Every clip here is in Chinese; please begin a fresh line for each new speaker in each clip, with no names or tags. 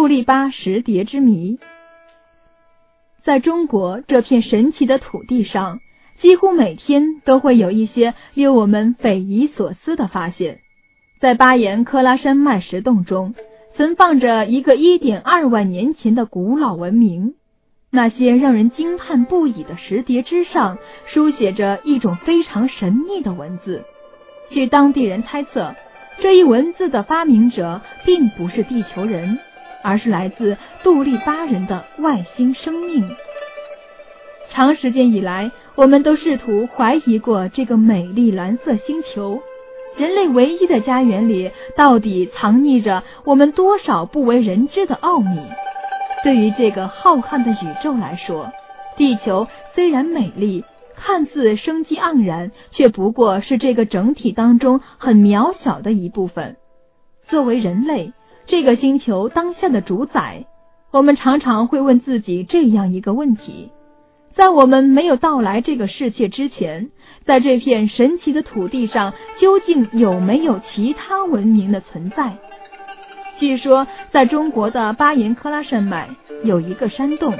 杜丽巴石碟之谜。在中国这片神奇的土地上，几乎每天都会有一些令我们匪夷所思的发现。在巴颜喀拉山脉石洞中，存放着一个一点二万年前的古老文明。那些让人惊叹不已的石碟之上，书写着一种非常神秘的文字。据当地人猜测，这一文字的发明者并不是地球人，而是来自杜利巴人的外星生命。长时间以来，我们都试图怀疑过这个美丽蓝色星球，人类唯一的家园里到底藏匿着我们多少不为人知的奥秘。对于这个浩瀚的宇宙来说，地球虽然美丽，看似生机盎然，却不过是这个整体当中很渺小的一部分。作为人类，这个星球当下的主宰，我们常常会问自己这样一个问题：在我们没有到来这个世界之前，在这片神奇的土地上，究竟有没有其他文明的存在？据说，在中国的巴颜喀拉山脉有一个山洞，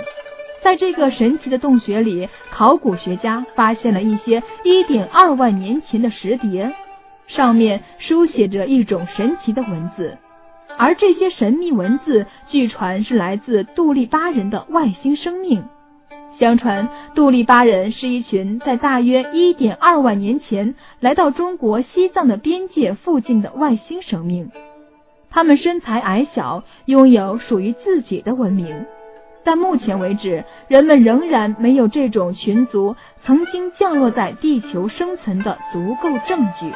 在这个神奇的洞穴里，考古学家发现了一些一点二万年前的石碟，上面书写着一种神奇的文字，而这些神秘文字据传是来自杜立巴人的外星生命。相传，杜立巴人是一群在大约一点二万年前来到中国西藏的边界附近的外星生命。他们身材矮小，拥有属于自己的文明，但目前为止，人们仍然没有这种群族曾经降落在地球生存的足够证据。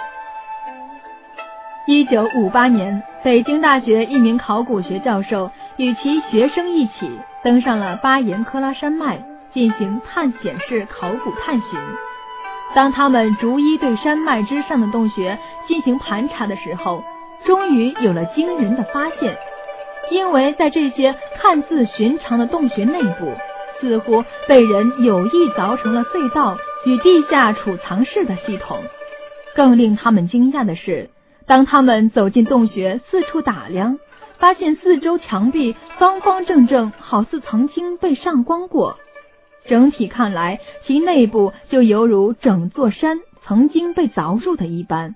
一九五八年，北京大学一名考古学教授与其学生一起登上了巴颜喀拉山脉进行探险式考古探寻。当他们逐一对山脉之上的洞穴进行盘查的时候，终于有了惊人的发现，因为在这些看似寻常的洞穴内部，似乎被人有意凿成了隧道与地下储藏室的系统。更令他们惊讶的是，当他们走进洞穴，四处打量，发现四周墙壁方方正正，好似曾经被上光过。整体看来，其内部就犹如整座山曾经被凿入的一般。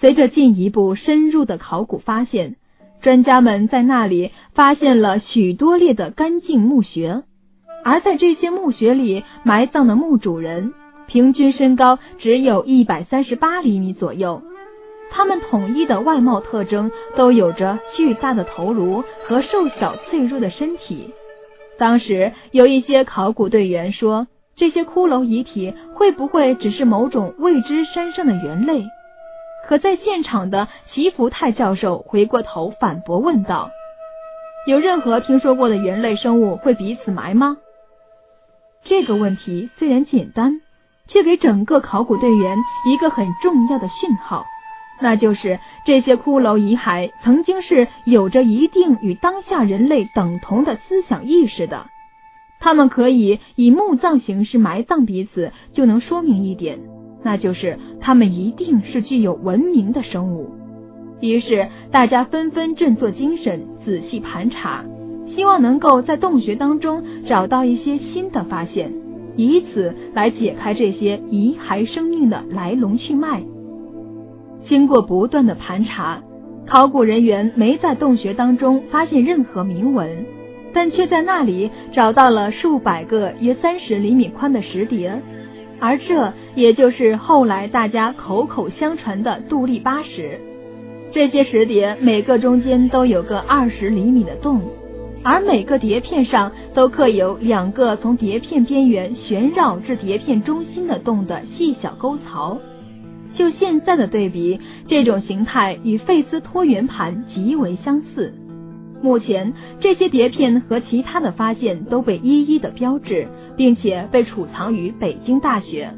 随着进一步深入的考古发现，专家们在那里发现了许多列的干净墓穴，而在这些墓穴里埋葬的墓主人平均身高只有一百三十八厘米左右，他们统一的外貌特征都有着巨大的头颅和瘦小脆弱的身体。当时有一些考古队员说，这些骷髅遗体会不会只是某种未知山上的猿类？可在现场的齐福泰教授回过头反驳问道：“有任何听说过的猿类生物会彼此埋吗？”这个问题虽然简单，却给整个考古队员一个很重要的讯号，那就是这些骷髅遗骸曾经是有着一定与当下人类等同的思想意识的，他们可以以墓葬形式埋葬彼此，就能说明一点。那就是他们一定是具有文明的生物。于是大家纷纷振作精神，仔细盘查，希望能够在洞穴当中找到一些新的发现，以此来解开这些遗骸生命的来龙去脉。经过不断的盘查，考古人员没在洞穴当中发现任何铭文，但却在那里找到了数百个约三十厘米宽的石碟。而这也就是后来大家口口相传的杜立巴石。这些石碟每个中间都有个二十厘米的洞，而每个碟片上都刻有两个从碟片边缘旋绕至碟片中心的洞的细小沟槽。就现在的对比，这种形态与费斯托圆盘极为相似。目前，这些碟片和其他的发现都被一一的标志，并且被储藏于北京大学。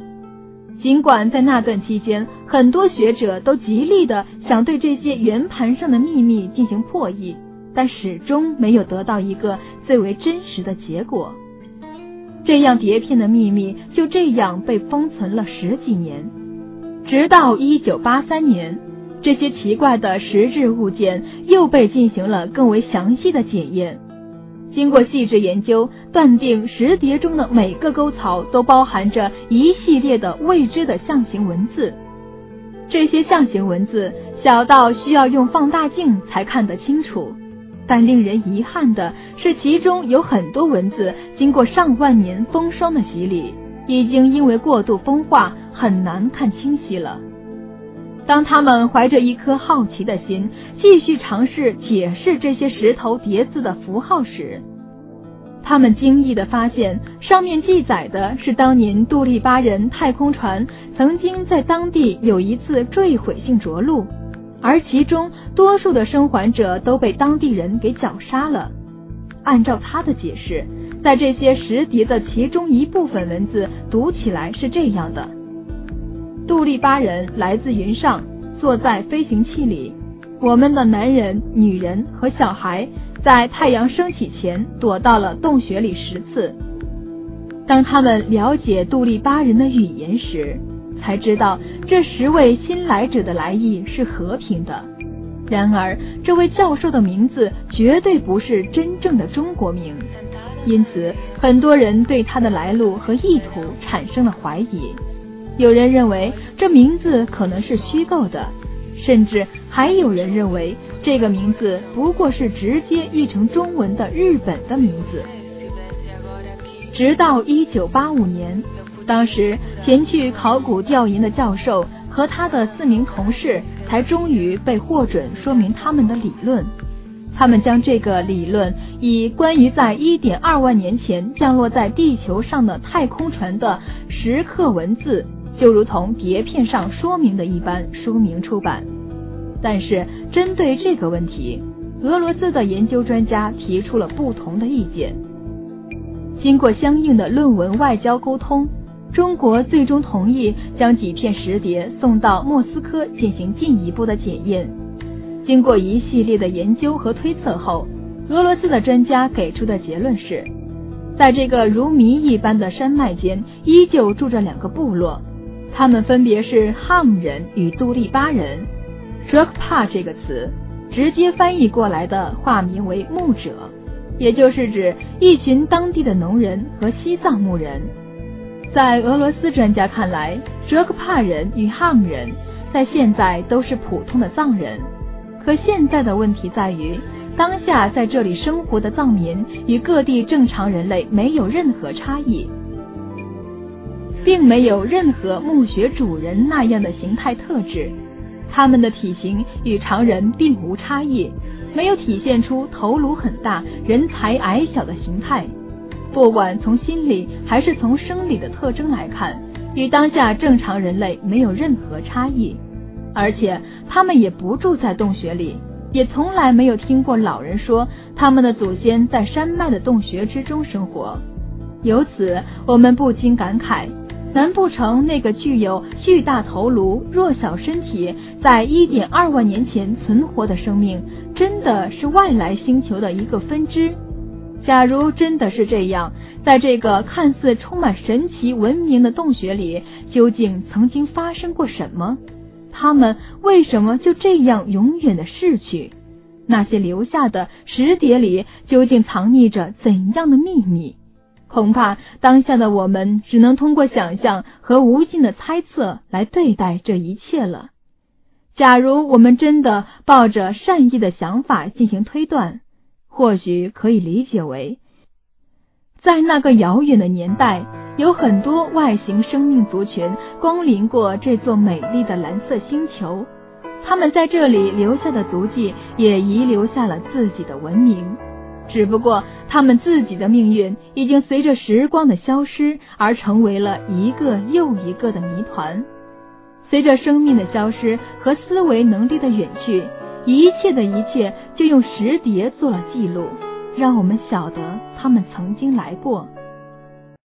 尽管在那段期间，很多学者都极力的想对这些圆盘上的秘密进行破译，但始终没有得到一个最为真实的结果。这样，碟片的秘密就这样被封存了十几年，直到一九八三年。这些奇怪的石质物件又被进行了更为详细的检验。经过细致研究，断定石碟中的每个沟槽都包含着一系列的未知的象形文字。这些象形文字小到需要用放大镜才看得清楚，但令人遗憾的是，其中有很多文字经过上万年风霜的洗礼，已经因为过度风化很难看清晰了。当他们怀着一颗好奇的心，继续尝试解释这些石头叠字的符号时，他们惊异地发现，上面记载的是当年杜立巴人太空船曾经在当地有一次坠毁性着陆，而其中多数的生还者都被当地人给绞杀了。按照他的解释，在这些石碟的其中一部分文字读起来是这样的。杜立巴人来自云上，坐在飞行器里。我们的男人、女人和小孩在太阳升起前躲到了洞穴里十次。当他们了解杜立巴人的语言时，才知道这十位新来者的来意是和平的。然而，这位教授的名字绝对不是真正的中国名，因此很多人对他的来路和意图产生了怀疑。有人认为这名字可能是虚构的，甚至还有人认为这个名字不过是直接译成中文的日本的名字。直到一九八五年，当时前去考古调研的教授和他的四名同事才终于被获准说明他们的理论。他们将这个理论以关于在一点二万年前降落在地球上的太空船的石刻文字。就如同碟片上说明的一般，书名出版。但是，针对这个问题，俄罗斯的研究专家提出了不同的意见。经过相应的论文外交沟通，中国最终同意将几片石碟送到莫斯科进行进一步的检验。经过一系列的研究和推测后，俄罗斯的专家给出的结论是，在这个如谜一般的山脉间，依旧住着两个部落。他们分别是汉人与杜利巴人。Drukpa 这个词直接翻译过来的化名为牧者，也就是指一群当地的农人和西藏牧人。在俄罗斯专家看来哲克帕人与汉人在现在都是普通的藏人。可现在的问题在于，当下在这里生活的藏民与各地正常人类没有任何差异。并没有任何墓穴主人那样的形态特质，他们的体型与常人并无差异，没有体现出头颅很大、人才矮小的形态。不管从心理还是从生理的特征来看，与当下正常人类没有任何差异。而且他们也不住在洞穴里，也从来没有听过老人说他们的祖先在山脉的洞穴之中生活。由此，我们不禁感慨。难不成那个具有巨大头颅、弱小身体，在一点二万年前存活的生命，真的是外来星球的一个分支？假如真的是这样，在这个看似充满神奇文明的洞穴里，究竟曾经发生过什么？他们为什么就这样永远的逝去？那些留下的石碟里，究竟藏匿着怎样的秘密？恐怕当下的我们只能通过想象和无尽的猜测来对待这一切了。假如我们真的抱着善意的想法进行推断，或许可以理解为，在那个遥远的年代，有很多外形生命族群光临过这座美丽的蓝色星球，他们在这里留下的足迹也遗留下了自己的文明。只不过，他们自己的命运已经随着时光的消失而成为了一个又一个的谜团。随着生命的消失和思维能力的远去，一切的一切就用石碟做了记录，让我们晓得他们曾经来过。